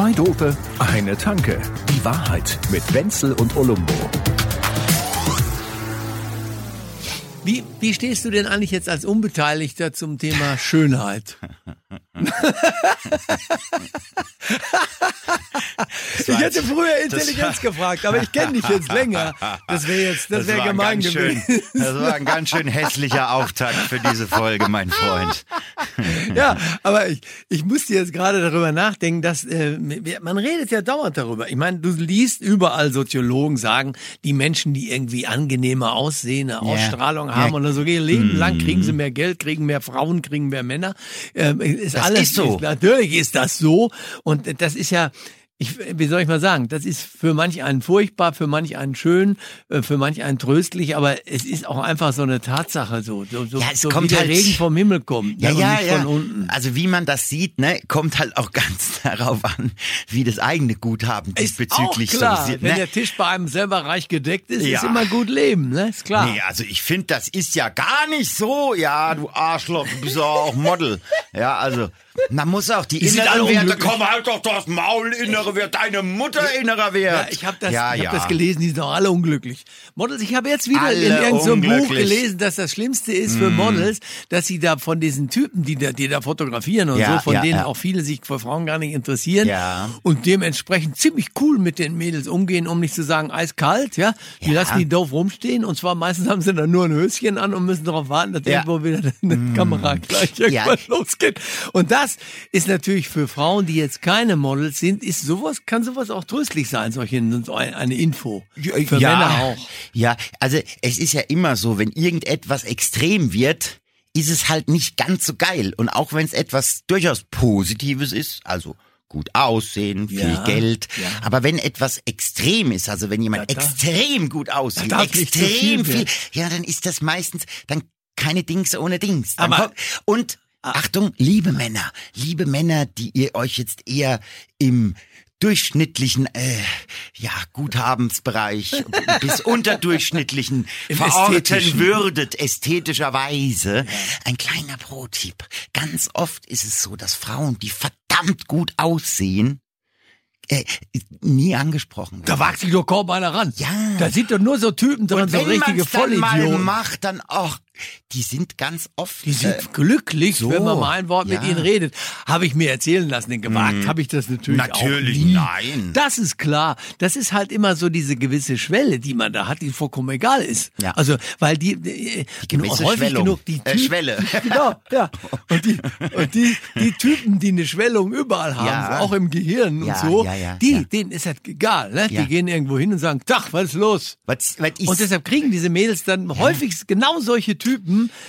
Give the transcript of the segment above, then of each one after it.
Zwei Dope, eine Tanke. Die Wahrheit mit Wenzel und Olumbo. Wie, wie stehst du denn eigentlich jetzt als Unbeteiligter zum Thema Schönheit? ich hätte früher Intelligenz gefragt, aber ich kenne dich jetzt länger. Das wäre jetzt, das, Das wäre gemein ganz gewesen. Schön, das war ein ganz schön hässlicher Auftakt für diese Folge, mein Freund. Ja, aber ich, ich musste jetzt gerade darüber nachdenken, dass äh, man redet ja dauernd darüber. Ich meine, du liest überall Soziologen sagen, die Menschen, die irgendwie angenehmer aussehen, eine Ausstrahlung haben Ja. oder so, ihr Leben lang kriegen sie mehr Geld, kriegen mehr Frauen, kriegen mehr Männer. Ähm, ist Das alles ist so. natürlich ist das so und das ist ja ich, wie soll ich mal sagen, das ist für manch einen furchtbar, für manch einen schön, äh, für manch einen tröstlich, aber es ist auch einfach so eine Tatsache so, so, so, Ja, es so kommt wie der halt- Regen vom Himmel kommt Ja, ne, und ja, nicht ja. von unten. Also wie man das sieht, ne, kommt halt auch ganz darauf an, wie das eigene Guthaben Ist diesbezüglich auch klar, wenn ne? der Tisch bei einem selber reich gedeckt ist, ist Ja. immer gut leben, ne? Ist klar. Nee, also ich finde, das ist ja gar nicht so. Ja, du Arschloch, du bist ja auch Model. Ja, also man muss auch die, alle inneren Werte, komm halt doch das Maul, innere Wert, deine Mutter innerer Wert. Ja, ich habe das, ja, ich ja. hab das gelesen, die sind doch alle unglücklich. Models, ich habe jetzt wieder Alle in irgendeinem Buch. Mm. gelesen, dass das Schlimmste ist für Models, dass sie da von diesen Typen, die da, die da fotografieren und Ja, so, von ja, denen auch viele sich für Frauen gar nicht interessieren und dementsprechend ziemlich cool mit den Mädels umgehen, um nicht zu sagen eiskalt, ja. Die lassen die doof rumstehen und zwar meistens haben sie dann nur ein Höschen an und müssen darauf warten, dass. Mm. irgendwo wieder eine Kamera gleich irgendwann losgeht. Und das ist natürlich für Frauen, die jetzt keine Models sind, ist sowas, kann sowas auch tröstlich sein, solche, so ein- eine Info. Für Männer auch. Ja, also es ist ja immer so, wenn irgendetwas extrem wird, ist es halt nicht ganz so geil. Und auch wenn es etwas durchaus Positives ist, also gut aussehen, viel Ja, Geld. ja. Aber wenn etwas extrem ist, also wenn jemand Ja, extrem gut aussieht, extrem viel viel, ja, dann ist das meistens dann keine Dings ohne Dings. Dann Aber- kommt, und Achtung, liebe Männer, liebe Männer, die ihr euch jetzt eher im durchschnittlichen, äh, ja, Guthabensbereich bis unterdurchschnittlichen Im verorten würdet, ästhetischerweise. Ein kleiner Pro-Tipp. Ganz oft ist es so, dass Frauen, die verdammt gut aussehen, äh, nie angesprochen Da werden. wagt sich doch kaum einer ran. Ja. Da sind doch nur so Typen Und so wenn richtige man's dann mal Vollidioten. macht, dann auch, die sind ganz oft, Die sind äh, glücklich, so, wenn man mal ein Wort mit ja. Mhm. ihnen redet. Habe ich mir erzählen lassen, denn gewagt habe ich das natürlich, Natürlich auch nie. nein. Das ist klar. Das ist halt immer so diese gewisse Schwelle, die man da hat, die vollkommen egal ist. Ja. Also, weil die, die, gewisse häufig Schwellung. genug die Äh, Typen, Schwelle. Genau, ja. Und die, und die, die Typen, die eine Schwellung überall haben, Ja. auch im Gehirn und so, die, denen ist das egal, ne? Die gehen irgendwo hin und sagen, Tach, was ist los? was, was ist, Und deshalb kriegen diese Mädels dann häufig genau solche Typen,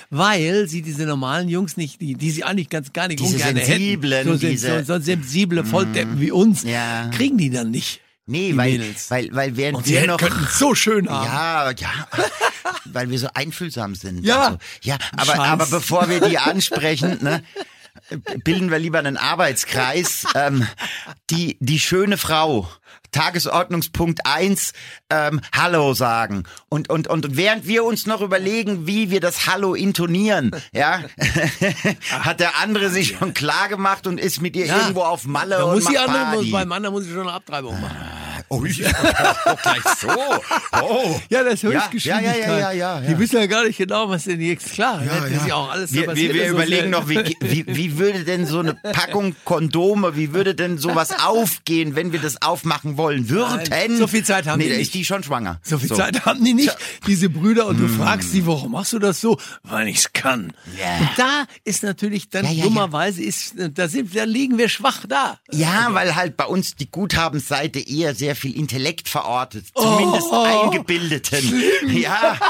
weil sie diese normalen Jungs nicht, die, die sie eigentlich ganz gar nicht Diese ungern sensiblen, hätten, so, diese- so, so sensible Volldeppen wie uns, Ja. kriegen die dann nicht. nee, die weil, Mädels. weil, weil während Und wir hätten- noch, könnten es so schön haben. Ja, ja, weil wir so einfühlsam sind. Ja. Also, ja, aber, Scheiß. aber bevor wir die ansprechen, ne, bilden wir lieber einen Arbeitskreis. Ähm, die, die schöne Frau. Tagesordnungspunkt eins ähm, Hallo sagen. Und, und, und während wir uns noch überlegen, wie wir das Hallo intonieren, ja, hat der andere sich schon klar gemacht und ist mit ihr Ja. irgendwo auf Malle Da und muss macht die andere, muss, Party. beim anderen muss ich schon eine Abtreibung machen. Oh, ich, oh, gleich so. Oh. Ja, das ist Ja, Höchstgeschwindigkeit. ja, ja, ja, ja, ja. Die wissen ja gar nicht genau, was denn jetzt klar. Ja, das ja. ist ja auch alles wir, wir, wir so überlegen noch, wie, wie, wie würde denn so eine Packung Kondome, wie würde denn sowas aufgehen, wenn wir das aufmachen wollen würden? So viel Zeit haben nee, die nicht. ist die schon schwanger. So viel Zeit haben die nicht, diese Brüder, und du Hm. fragst sie, warum machst du das so? Weil ich's kann. Ja. Und da ist natürlich dann Ja, ja, dummerweise ist, da sind, da liegen wir schwach da. Ja, weil halt bei uns die Guthabensseite eher sehr viel Intellekt verortet, zumindest Oh, Eingebildeten. Ja.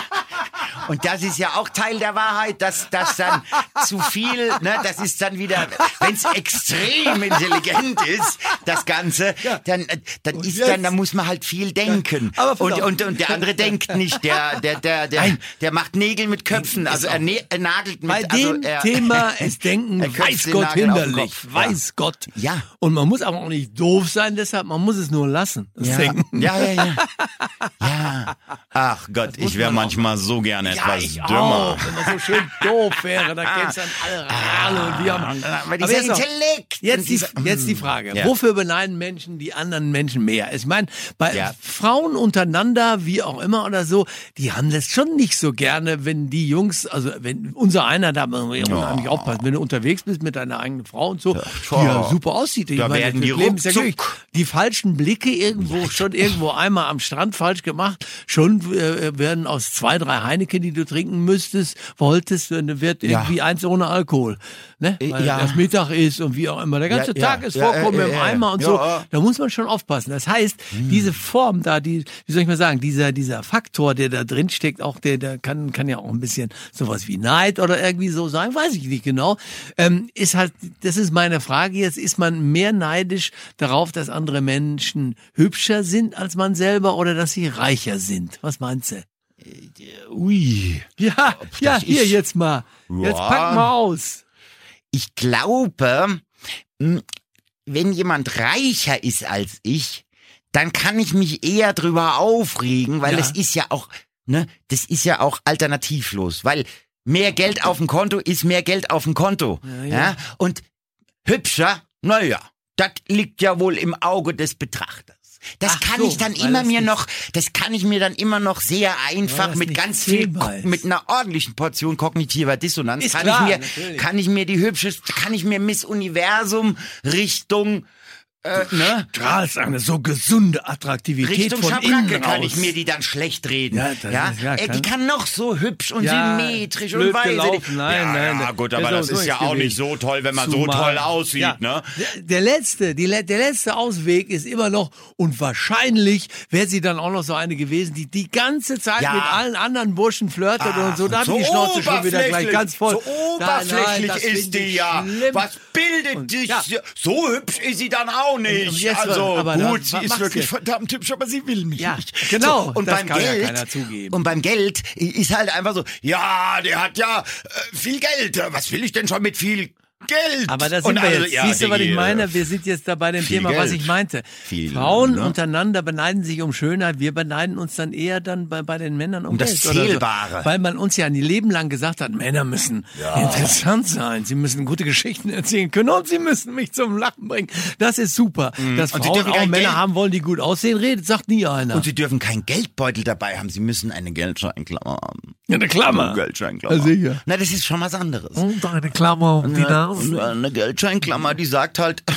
Und das ist ja auch Teil der Wahrheit, dass das dann zu viel, ne, das ist dann wieder, wenn es extrem intelligent ist, das Ganze, dann, äh, dann ist jetzt- dann, da muss man halt viel denken. aber pass und, und, und der andere denkt nicht, der, der, der, der, Nein. der macht Nägel mit Köpfen, also er, er nagelt mit, Bei also dem er, Thema ist Denken, weiß Gott hinderlich, weiß Gott. Ja. Und man muss aber auch nicht doof sein, deshalb, man muss es nur lassen, das Ja, Denken. ja, ja, ja. Ach Gott, ich wäre man auch. manchmal so gerne Ja, was ich dümmer. auch. Wenn das so schön doof wäre, da gäbe es dann alle Rale und wir haben. Aber dieser jetzt Intellekt. Jetzt und die, jetzt die Frage, Ja. wofür beneiden Menschen die anderen Menschen mehr? Ich meine, bei Ja. Frauen untereinander, wie auch immer oder so, die haben das schon nicht so gerne, wenn die Jungs, also wenn unser einer da unheimlich aufpassen, wenn du unterwegs bist mit deiner eigenen Frau und so, die ja super aussieht. Ich Da meine, werden die Leben die falschen Blicke irgendwo, schon irgendwo einmal am Strand falsch gemacht, schon äh, werden aus zwei, drei Heineken, die du trinken müsstest, wolltest, äh, wird Ja. irgendwie eins ohne Alkohol. Ne? Weil ja. das Mittag ist und wie auch immer. Der ganze Ja, ja, Tag ist ja, vorkommen ja, im ja, ja. Eimer und Ja, so. ja. Da muss man schon aufpassen. Das heißt, diese Form da, die, wie soll ich mal sagen, dieser, dieser Faktor, der da drin steckt, auch der, der kann, kann ja auch ein bisschen sowas wie Neid oder irgendwie so sein, weiß ich nicht genau. Ähm, ist halt, das ist meine Frage jetzt, ist man mehr neidisch darauf, dass andere Menschen hübscher sind als man selber oder dass sie reicher sind? Was meinst du? Ui. Ja, ja, hier ist- jetzt mal. Jetzt Ja. pack mal aus. Ich glaube, mh, wenn jemand reicher ist als ich, dann kann ich mich eher drüber aufregen, weil Ja. es ist ja auch, ne, das ist ja auch alternativlos, weil mehr Geld auf dem Konto ist mehr Geld auf dem Konto. Ja, Ja, ja. Und hübscher, naja, das liegt ja wohl im Auge des Betrachters. Das Ach kann so, ich dann immer mir noch, das kann ich mir dann immer noch sehr einfach mit ganz viel, ist. mit einer ordentlichen Portion kognitiver Dissonanz Ist kann klar, ich mir, natürlich. kann ich mir die hübscheste, kann ich mir Miss Universum Richtung, äh, ne? strahlst eine so gesunde Attraktivität Richtung von Schabracke innen kann ich mir die dann schlecht reden. Ja, ja? ist- ja, kann- die kann noch so hübsch und Ja, symmetrisch und gelaufen, nein, ja, nein, ja, gut, aber das ist ja auch nicht so toll, wenn man so toll aussieht, ne? Der, der letzte, die, der letzte Ausweg ist immer noch und wahrscheinlich wäre sie dann auch noch so eine gewesen, die die ganze Zeit mit allen anderen Burschen flirtet Ach, und so. Da so hat die Schnauze schon wieder gleich oberflächlich, ganz voll. So Nein, nein, oberflächlich das ist die ja. Was bildet dich? So hübsch ist sie dann auch Und nicht. jetzt also aber gut, sie ist wirklich jetzt? verdammt hübsch, aber sie will mich Ja, nicht. genau, So, und beim ja Geld, zugeben. Und beim Geld ist halt einfach so, ja, der hat ja äh, viel Geld. Was will ich denn schon mit viel Geld? Aber da Und sind wir also, jetzt. ja, Siehst du, was ich meine? Wir sind jetzt da bei dem Thema, was Geld. ich meinte. Viel, Frauen ne? untereinander beneiden sich um Schönheit, wir beneiden uns dann eher dann bei, bei den Männern um, Um das Geld oder Zählbare. So. Weil man uns ja ein Leben lang gesagt hat, Männer müssen interessant sein, sie müssen gute Geschichten erzählen können und sie müssen mich zum Lachen bringen. Das ist super. Dass Mhm. Und sie Frauen dürfen auch Männer Geld- haben wollen, die gut aussehen, redet, sagt nie einer. Und sie dürfen keinen Geldbeutel dabei haben. Sie müssen eine Geldscheinklammer haben. ja, eine Klammer. Eine Geldscheinklammer. Ja, sicher. Na, das ist schon was anderes. Und eine Klammer um die Nase. Eine, eine Geldscheinklammer, die sagt halt.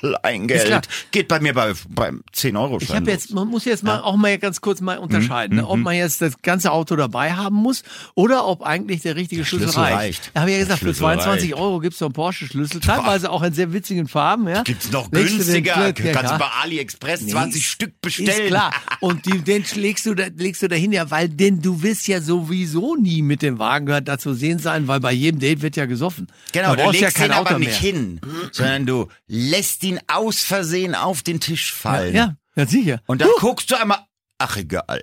Kleingeld. Geht bei mir bei, beim 10 Euro Ich habe jetzt, man muss jetzt mal auch mal ganz kurz mal unterscheiden, Mhm, ne, ob man jetzt das ganze Auto dabei haben muss oder ob eigentlich der richtige Schlüssel, Schlüssel reicht. reicht. Da habe ich ja Der gesagt, für Schlüssel 22 reicht. Euro gibt's so einen Porsche-Schlüssel, teilweise auch in sehr witzigen Farben. Ja. Gibt's noch Legst günstiger. Ja, Kannst du bei AliExpress Nee, 20 ist- Stück bestellen. Ist klar. Und die, den legst du, da, legst du dahin, ja, weil denn du wirst ja sowieso nie mit dem Wagen gehört da zu sehen sein, weil bei jedem Date wird ja gesoffen. Genau, du legst ja kein ihn aber Auto nicht mehr. hin, sondern du lässt ihn aus Versehen auf den Tisch fallen. Ja, ja, sicher. Und dann guckst du einmal, ach egal.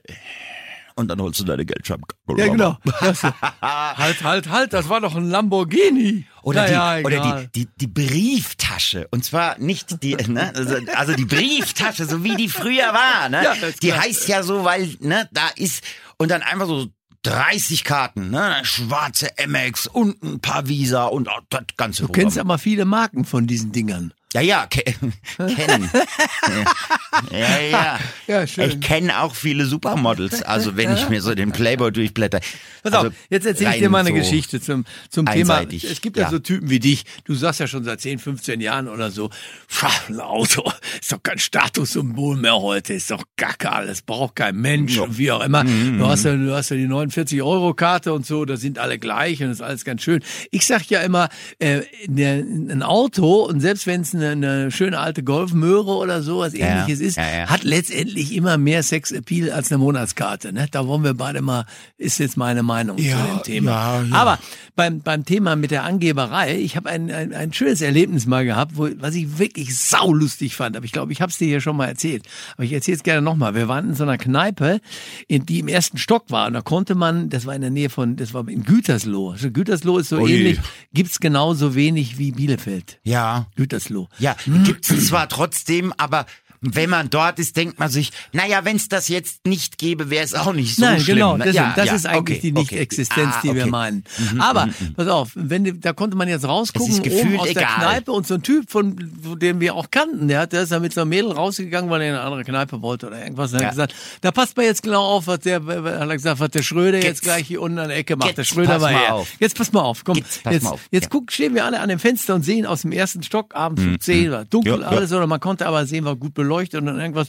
Und dann holst du deine Geldscheibe. Ja, genau. Halt, halt, halt, das war doch ein Lamborghini. Oder, Na die, ja, oder die, die, die Brieftasche. Und zwar nicht die, ne, also, also die Brieftasche, so wie die früher war, ne? Ja, die klar. heißt ja so, weil, ne, da ist, und dann einfach so 30 Karten, ne? Schwarze MX und ein paar Visa und das ganze Du kennst aber viele Marken von diesen Dingern. Ja, ja, ke kennen. ja, ja. Ja, schön. Ich kenne auch viele Supermodels, also wenn ich mir so den Playboy durchblätter. Pass also auf, jetzt erzähle ich dir mal eine so Geschichte zum, zum Thema. einseitig, Es gibt ja. ja. so Typen wie dich. Du sagst ja schon seit 10, 15 Jahren oder so, ein Auto ist doch kein Statussymbol mehr heute, ist doch Gacke alles, braucht kein Mensch und wie auch immer. Mhm, Du hast ja, du hast ja die 49-Euro-Karte und so, da sind alle gleich und ist alles ganz schön. Ich sag ja immer, äh, ne, ein Auto und selbst wenn es eine, eine schöne alte Golfmöhre oder so was Ja, ähnliches ist, ja, ja. hat letztendlich immer mehr Sex-Appeal als eine Monatskarte. Ne? Da wollen wir beide mal, ist jetzt meine Meinung zu Ja, dem Thema. ja, ja. Aber beim, beim Thema mit der Angeberei, ich habe ein, ein, ein schönes Erlebnis mal gehabt, wo, was ich wirklich saulustig fand. Aber ich glaube, ich habe es dir hier schon mal erzählt. Aber ich erzähle es gerne nochmal. Wir waren in so einer Kneipe, in, die im ersten Stock war. Und da konnte man, das war in der Nähe von, das war in Gütersloh. Also Gütersloh ist so Ui. ähnlich, gibt's genauso wenig wie Bielefeld. Ja, Gütersloh. Ja, gibt's zwar trotzdem, aber wenn man dort ist, denkt man sich, naja, wenn es das jetzt nicht gäbe, wäre es auch nicht so Nein, schlimm. genau, ne? das, ja, das ja, ist eigentlich okay, die okay. Nicht-Existenz, Ah, die wir okay. meinen. Aber, pass auf, wenn, da konnte man jetzt rausgucken, oben aus der egal. Kneipe und so ein Typ, von von dem wir auch kannten, der, hat, der ist da mit so einem Mädel rausgegangen, weil er in eine andere Kneipe wollte oder irgendwas. Und er Ja. hat gesagt, da passt man jetzt genau auf, was der, hat er gesagt, was der Schröder jetzt, Jetzt- gleich hier unten an der Ecke macht. jetzt der Schröder pass war mal her. auf. Jetzt pass mal auf, komm. Jetzt jetzt mal auf, jetzt ja. guck, stehen wir alle an dem Fenster und sehen aus dem ersten Stock abends um 10 war dunkel alles oder man konnte aber sehen, war gut beleuchtet und irgendwas.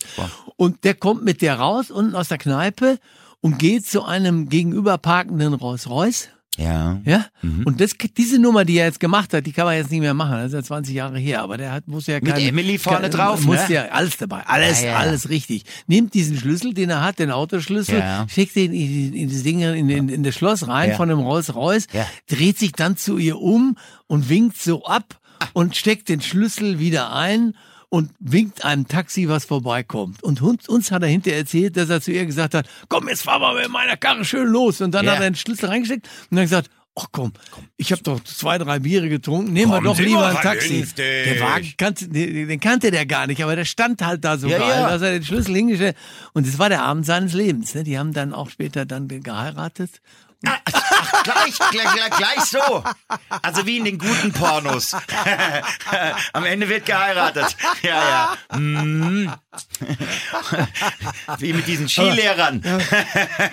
Und der kommt mit der raus unten aus der Kneipe und geht zu einem gegenüber parkenden Rolls-Royce. Ja. Ja? Mhm. Und das, diese Nummer, die er jetzt gemacht hat, die kann man jetzt nicht mehr machen. Das ist ja 20 Jahre her. Aber der hat, muss ja Mit keine, Emily vorne keine- drauf, Muss ne? ja alles dabei. Alles, Ja, ja. alles richtig. Nimmt diesen Schlüssel, den er hat, den Autoschlüssel, Ja. schickt den in, in das Ding, in, in, in das Schloss rein von dem Rolls-Royce, Ja. dreht sich dann zu ihr um und winkt so ab Ah. und steckt den Schlüssel wieder ein und winkt einem Taxi, was vorbeikommt. Und uns, hat er hinterher erzählt, dass er zu ihr gesagt hat, komm, jetzt fahren wir mit meiner Karre schön los. Und dann Ja. hat er den Schlüssel reingesteckt und dann gesagt, ach komm, ich habe doch zwei, drei Biere getrunken, nehmen wir Komm, doch sind lieber wir ein Taxi. Der Wagen kannte, den, kannte der gar nicht, aber der stand halt da so Ja, geil, ja. dass er den Schlüssel hingestellt Und es war der Abend seines Lebens. Ne? Die haben dann auch später dann geheiratet. Ach, gleich, gleich, gleich, gleich so. Also wie in den guten Pornos. Am Ende wird geheiratet. Ja, ja. Mm. Wie mit diesen Skilehrern.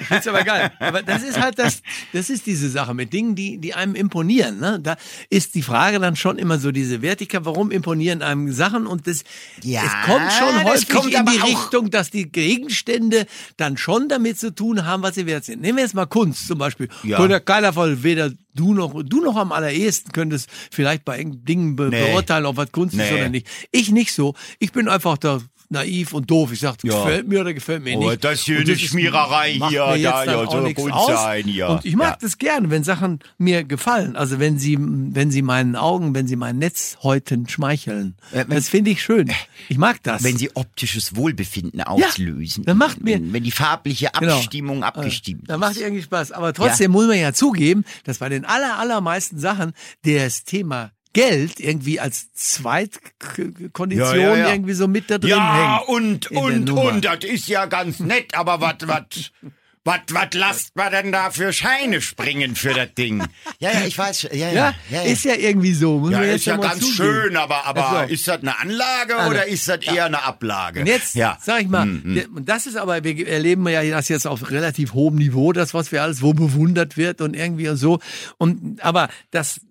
ist aber geil. Aber das ist halt das, das ist diese Sache mit Dingen, die, die einem imponieren. Ne? Da ist die Frage dann schon immer so diese Wertigkeit, warum imponieren einem Sachen? Und das, Ja, es kommt schon häufig kommt in die Richtung, dass die Gegenstände dann schon damit zu tun haben, was sie wert sind. Nehmen wir jetzt mal Kunst zum Beispiel. Ja. Könnte keiner von weder du noch, du noch am allerersten könntest vielleicht bei Dingen be Nee. beurteilen, ob was Kunst ist Nee. oder nicht. Ich nicht so. Ich bin einfach da naiv und doof. Ich sag, Ja. gefällt mir oder gefällt mir Oh, nicht. das hier Und eine ist- Schmiererei hier, da, dann ja, gut aus. sein hier. Und ich mag Ja. das gerne, wenn Sachen mir gefallen. Also wenn sie, wenn sie meinen Augen, wenn sie meinen Netzhäuten schmeicheln. Äh, das finde ich schön. Ich mag das. Wenn sie optisches Wohlbefinden auslösen. dann macht mir- Wenn, wenn die farbliche Genau. Abstimmung abgestimmt Da ist. macht irgendwie Spaß. Aber trotzdem muss man ja zugeben, dass bei den aller, allermeisten Sachen das Thema Geld irgendwie als Zweitkondition Ja, ja, ja. irgendwie so mit da drin Ja, hängt. und, der und, Nummer. und, das ist ja ganz nett, aber was, was, was, was lasst man denn da für Scheine springen für das Ding? Ja, ja, ich weiß, ja, ja, Ja, ja, ja. ist ja irgendwie so. Muss Ja, ist ja ganz zugeben. schön, aber, aber Also. ist das eine Anlage Anne. oder ist das eher eine Ablage? Und jetzt, ja. sag ich mal, der- und das ist aber, wir erleben ja das jetzt auf relativ hohem Niveau, das, was wir alles, wo bewundert wird und irgendwie und so. Und, aber das,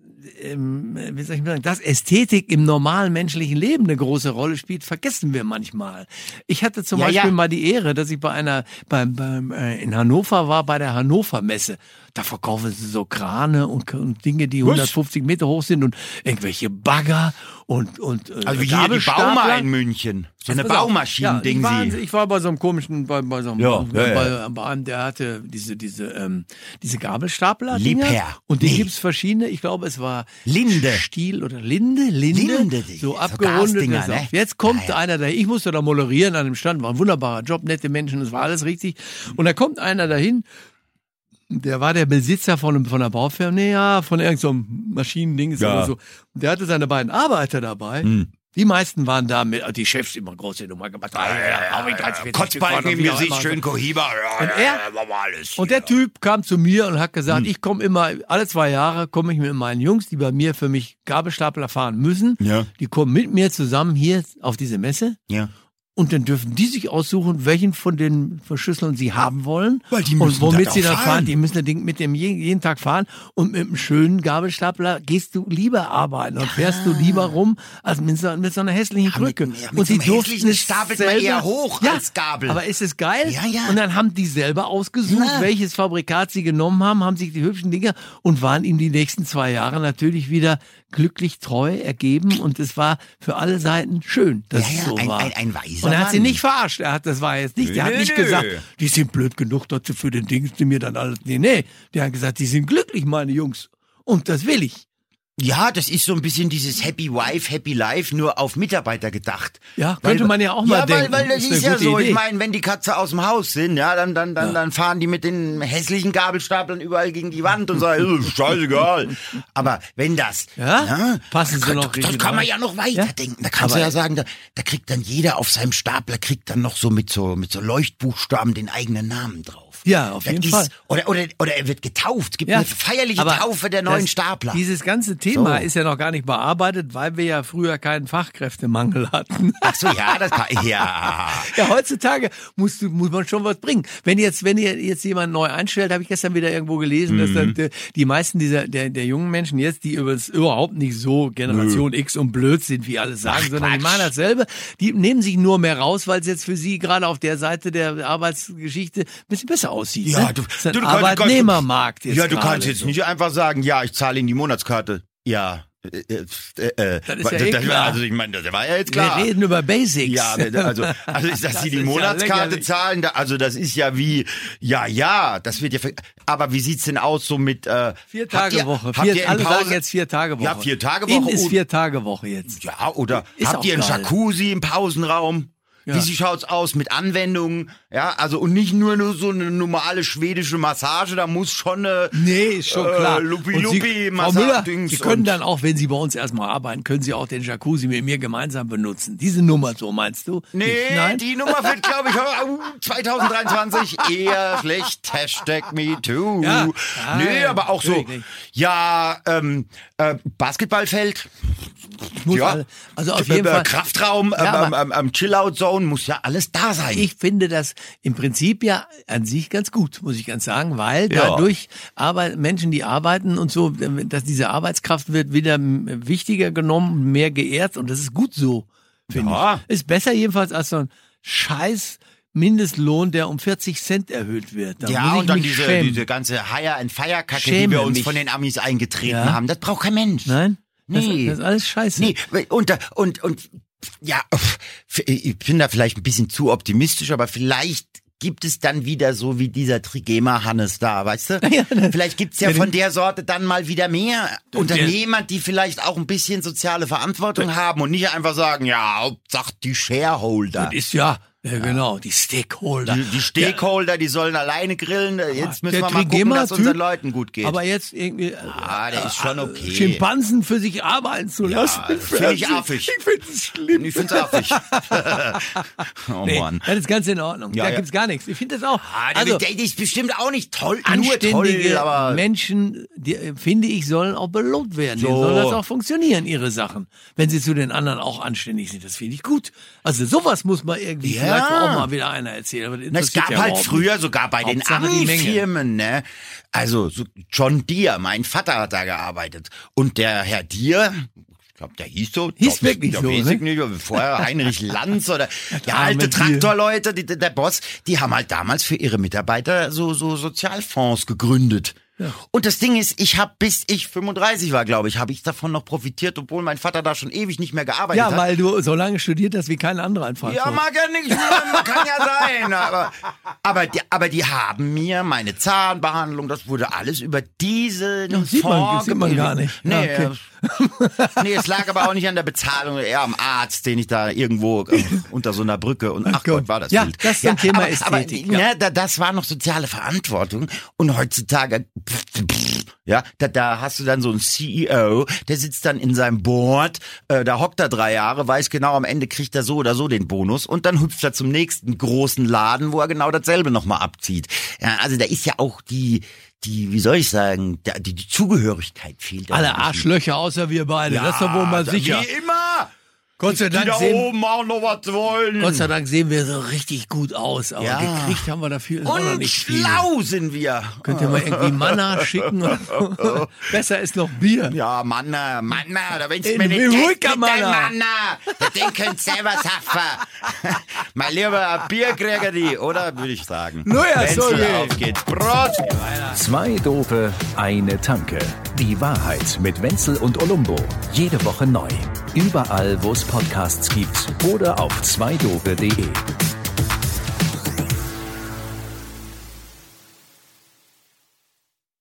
ähm, wie soll ich mal sagen, dass Ästhetik im normalen menschlichen Leben eine große Rolle spielt, vergessen wir manchmal. Ich hatte zum Ja, Beispiel ja. mal die Ehre, dass ich bei einer, beim, beim, äh, in Hannover war, bei der Hannover Messe. Da verkaufen sie so Krane und, und Dinge, die 150 Meter hoch sind und irgendwelche Bagger und, und äh, Also wie hier die. Bauma in München. So eine Pass auf. Baumaschinen-Ding ja, ich, ich war bei so einem komischen, bei, bei so einem, Ja, bei, ja, bei, einem, der hatte diese, diese, ähm, diese Gabelstapler. Liebherr. Und die Nee. gibt's verschiedene. Ich glaube, es war Linde. Stiel oder Linde, Linde. Linde, so abgerundet. So. ne? Jetzt kommt Ja, einer da. Ich musste da moderieren an dem Stand. War ein wunderbarer Job, nette Menschen, das war alles richtig. Und da kommt einer dahin. Der war der Besitzer von, von einer Baufirma, nee, ja, von irgendeinem so Maschinending Ja. oder so. Und der hatte seine beiden Arbeiter dabei. Hm. Die meisten waren da mit, die Chefs immer große Nummer gemacht. Ja, ja, ja, Kotzbalken im Gesicht, schön Kohiba. Ja, Und ja, er- ja, alles. Und der Typ kam zu mir und hat Hm. gesagt, ich komme immer, alle zwei Jahre komme ich mit meinen Jungs, die bei mir für mich Gabelstapler fahren müssen. Ja. Die kommen mit mir zusammen hier auf diese Messe. Ja. Und dann dürfen die sich aussuchen, welchen von den Verschlüsseln sie haben wollen. Weil die und müssen womit das sie dann fahren. fahren. Die müssen das Ding mit dem je- jeden Tag fahren. Und mit einem schönen Gabelstapler gehst du lieber arbeiten und fährst du lieber rum, als mit so, mit so einer hässlichen mit- Krücke. ja, mit und so sie durften es stapelt man selber, eher hoch ja, als Gabel. Aber ist es geil? Ja, ja. Und dann haben die selber ausgesucht, Ja. welches Fabrikat sie genommen haben, haben sich die hübschen Dinger und waren ihm die nächsten zwei Jahre natürlich wieder glücklich treu ergeben. Und es war für alle Seiten schön, dass Ja, ja, es so ein- war. ein- ein weiser und er hat sie nicht verarscht. Er hat, das war jetzt nicht, der hat nicht nö. gesagt, die sind blöd genug, sie für den Dings, die mir dann alles, nee, nee. Der hat gesagt, die sind glücklich, meine Jungs. Und das will ich. Ja, das ist so ein bisschen dieses Happy Wife, Happy Life, nur auf Mitarbeiter gedacht. Ja, könnte man ja auch mal ja, denken. Weil, weil das Ist ist, ja so. Idee. Ich meine, wenn die Katze aus dem Haus sind, ja, dann, dann, dann, dann fahren die mit den hässlichen Gabelstaplern überall gegen die Wand und sagen, "Ist scheißegal. Aber wenn das, Ja? Passen sie noch richtig kann man ja noch weiterdenken. Da kannst du ja sagen, da, da kriegt dann jeder auf seinem Stapler kriegt dann noch so mit so mit so Leuchtbuchstaben den eigenen Namen drauf. Ja, auf Das jeden ist, Fall. Oder, oder, oder er wird getauft. Es gibt eine feierliche Taufe der neuen das, Stapler. Dieses ganze Thema So. ist ja noch gar nicht bearbeitet, weil wir ja früher keinen Fachkräftemangel hatten. Ach so, ja, das kann, ja. Ja, heutzutage musst du, muss man schon was bringen. Wenn jetzt, wenn ihr jetzt jemand neu einstellt, habe ich gestern wieder irgendwo gelesen, dass Mhm. dann die, die meisten dieser der, der jungen Menschen jetzt, die übrigens überhaupt nicht so Generation X und blöd sind, wie alle sagen, Ach, sondern die Quatsch. machen dasselbe, die nehmen sich nur mehr raus, weil es jetzt für sie gerade auf der Seite der Arbeitsgeschichte ein bisschen besser aussieht. Ja, ne? du, Das ist ein du, du kannst- Arbeitnehmermarkt jetzt Ja, du kannst jetzt so. nicht einfach sagen, ja, ich zahle Ihnen die Monatskarte. Ja. Äh, äh, äh, Das ist ja eh klar. Also ich meine, das war ja jetzt klar. Wir reden über Basics. Ja, also, also ist, dass Das sie die ist ja Monatskarte lächerlich. zahlen, also das ist ja wie, ja, ja, das wird ja, aber wie sieht's denn aus so mit, äh, Vier Tage ihr- Woche. Vier, ihr in alle Pause, sagen jetzt vier Tage Woche. Ja, vier Tage In Woche ist und- vier Tage Woche jetzt. Ja, oder Ist habt ihr einen. Jacuzzi im Pausenraum? Ja. Wie schaut's aus mit Anwendungen? Ja, also und nicht nur nur so eine normale schwedische Massage, da muss schon eine Nee, ist schon äh, klar. Lupi Lupi Frau Müller, Sie können dann auch, wenn Sie bei uns erstmal arbeiten, können Sie auch den Jacuzzi mit mir gemeinsam benutzen. Diese Nummer so, meinst du? Nee, Nein? die Nummer wird, glaube ich, uh, 2023 eher schlecht. Hashtag MeToo. Ja. nee, Nein, aber auch so, ja, ähm, äh, Basketballfeld, ja, alle- also auf äh, jeden äh, Fall. Kraftraum, Ja, ähm, ähm, ähm, Chill-Out-Zone, muss ja alles da sein. Ich finde das im Prinzip ja an sich ganz gut, muss ich ganz sagen, weil Ja. dadurch aber Menschen, die arbeiten und so, dass diese Arbeitskraft wird wieder wichtiger genommen, mehr geehrt und das ist gut so, finde Ja. ich. Ist besser jedenfalls als so ein scheiß Mindestlohn, der um 40 Cent erhöht wird. Da ja, und dann diese, schämen. diese ganze Hire and Fire Kacke, die Schäme wir uns mich. von den Amis eingetreten Ja. haben, das braucht kein Mensch. Nein? Nee. Das, das ist alles scheiße. Nee, und, und, und, ja, ich bin da vielleicht ein bisschen zu optimistisch, aber vielleicht gibt es dann wieder so wie dieser Trigema Hannes da, weißt du? Ja, vielleicht gibt's ja Ja, von der Sorte dann mal wieder mehr Unternehmer, die vielleicht auch ein bisschen soziale Verantwortung haben und nicht einfach sagen, ja, Hauptsache die Shareholder. Das ist ja, ja, genau, die Stakeholder. Die, die Stakeholder, die sollen alleine grillen. Jetzt müssen Der wir mal gucken, dass es unseren Leuten gut geht. Aber jetzt irgendwie. ah, der ist schon okay. Schimpansen für sich arbeiten zu lassen. im find ich affig. Ich finde es schlimm. ich find's affig. oh Nee, Mann. das ist ganz in Ordnung. Ja, da ja. gibt's gar nichts. Ich finde das auch. Ah, also, der, der ist bestimmt auch nicht toll, anständige toll, aber Menschen, die, äh, finde ich, sollen auch belohnt werden. So. Denen soll das auch funktionieren, ihre Sachen. Wenn sie zu den anderen auch anständig sind, das finde ich gut. Also sowas muss man irgendwie Ja. auch mal wieder einer erzählen. Na, es gab ja halt früher sogar bei den. Ami-Firmen, ne? Also so John Deere, mein Vater hat da gearbeitet. Und der Herr Deere, ich glaube, der hieß so. Hieß glaub, wirklich ja, so, Weiß ne? ich nicht, vorher Heinrich Lanz oder ja, alte. Traktorleute, die, der Boss, die haben halt damals für ihre Mitarbeiter so, so Sozialfonds gegründet. Und das Ding ist, ich habe bis ich 35 war, glaube ich, habe ich davon noch profitiert, obwohl mein Vater da schon ewig nicht mehr gearbeitet Ja, hat. weil du so lange studiert hast wie kein anderer einfach. Ja, mag ja nicht, kann ja sein, aber, aber, die, aber die haben mir meine Zahnbehandlung, das wurde alles über diese Ja, sieht man- sieht man gar nicht. Nee, Ja, okay. nee, es lag aber auch nicht an der Bezahlung, eher am Arzt, den ich da irgendwo äh, unter so einer Brücke und ach Gott. War das Ja, wild. das ist ein Thema aber, Ästhetik, Aber, ja. ne, da, das war noch soziale Verantwortung und heutzutage ja, da, da hast du dann so einen CEO, der sitzt dann in seinem Board, äh, da hockt er drei Jahre, weiß genau, am Ende kriegt er so oder so den Bonus und dann hüpft er zum nächsten großen Laden, wo er genau dasselbe nochmal abzieht. Ja, also da ist ja auch die, die, wie soll ich sagen, die, die Zugehörigkeit fehlt. Alle. Arschlöcher außer wir beide. das ist doch wohl mal sicher. Wie immer! Gott sei Die Dank da sehen, oben auch noch was wollen. Gott sei Dank sehen wir so richtig gut aus, aber Ja. gekriegt haben wir dafür auch noch und nicht viel. schlau sind wir. Könnt ihr mal irgendwie Manna schicken? Besser ist noch Bier. Ja, Manna, Manna, da willst du In mir nicht mit deinem Manna. Manna. Da den könnt selber schaffen. Mal lieber ein Bier kriegen die, oder? Würde ich sagen. Na ja, Wenn's so mal geht. aufgeht. Prost! Zwei Dope, eine Tanke. Die Wahrheit mit Wenzel und Olumbo. Jede Woche neu. Überall, wo es Podcasts gibt oder auf zweidope.de.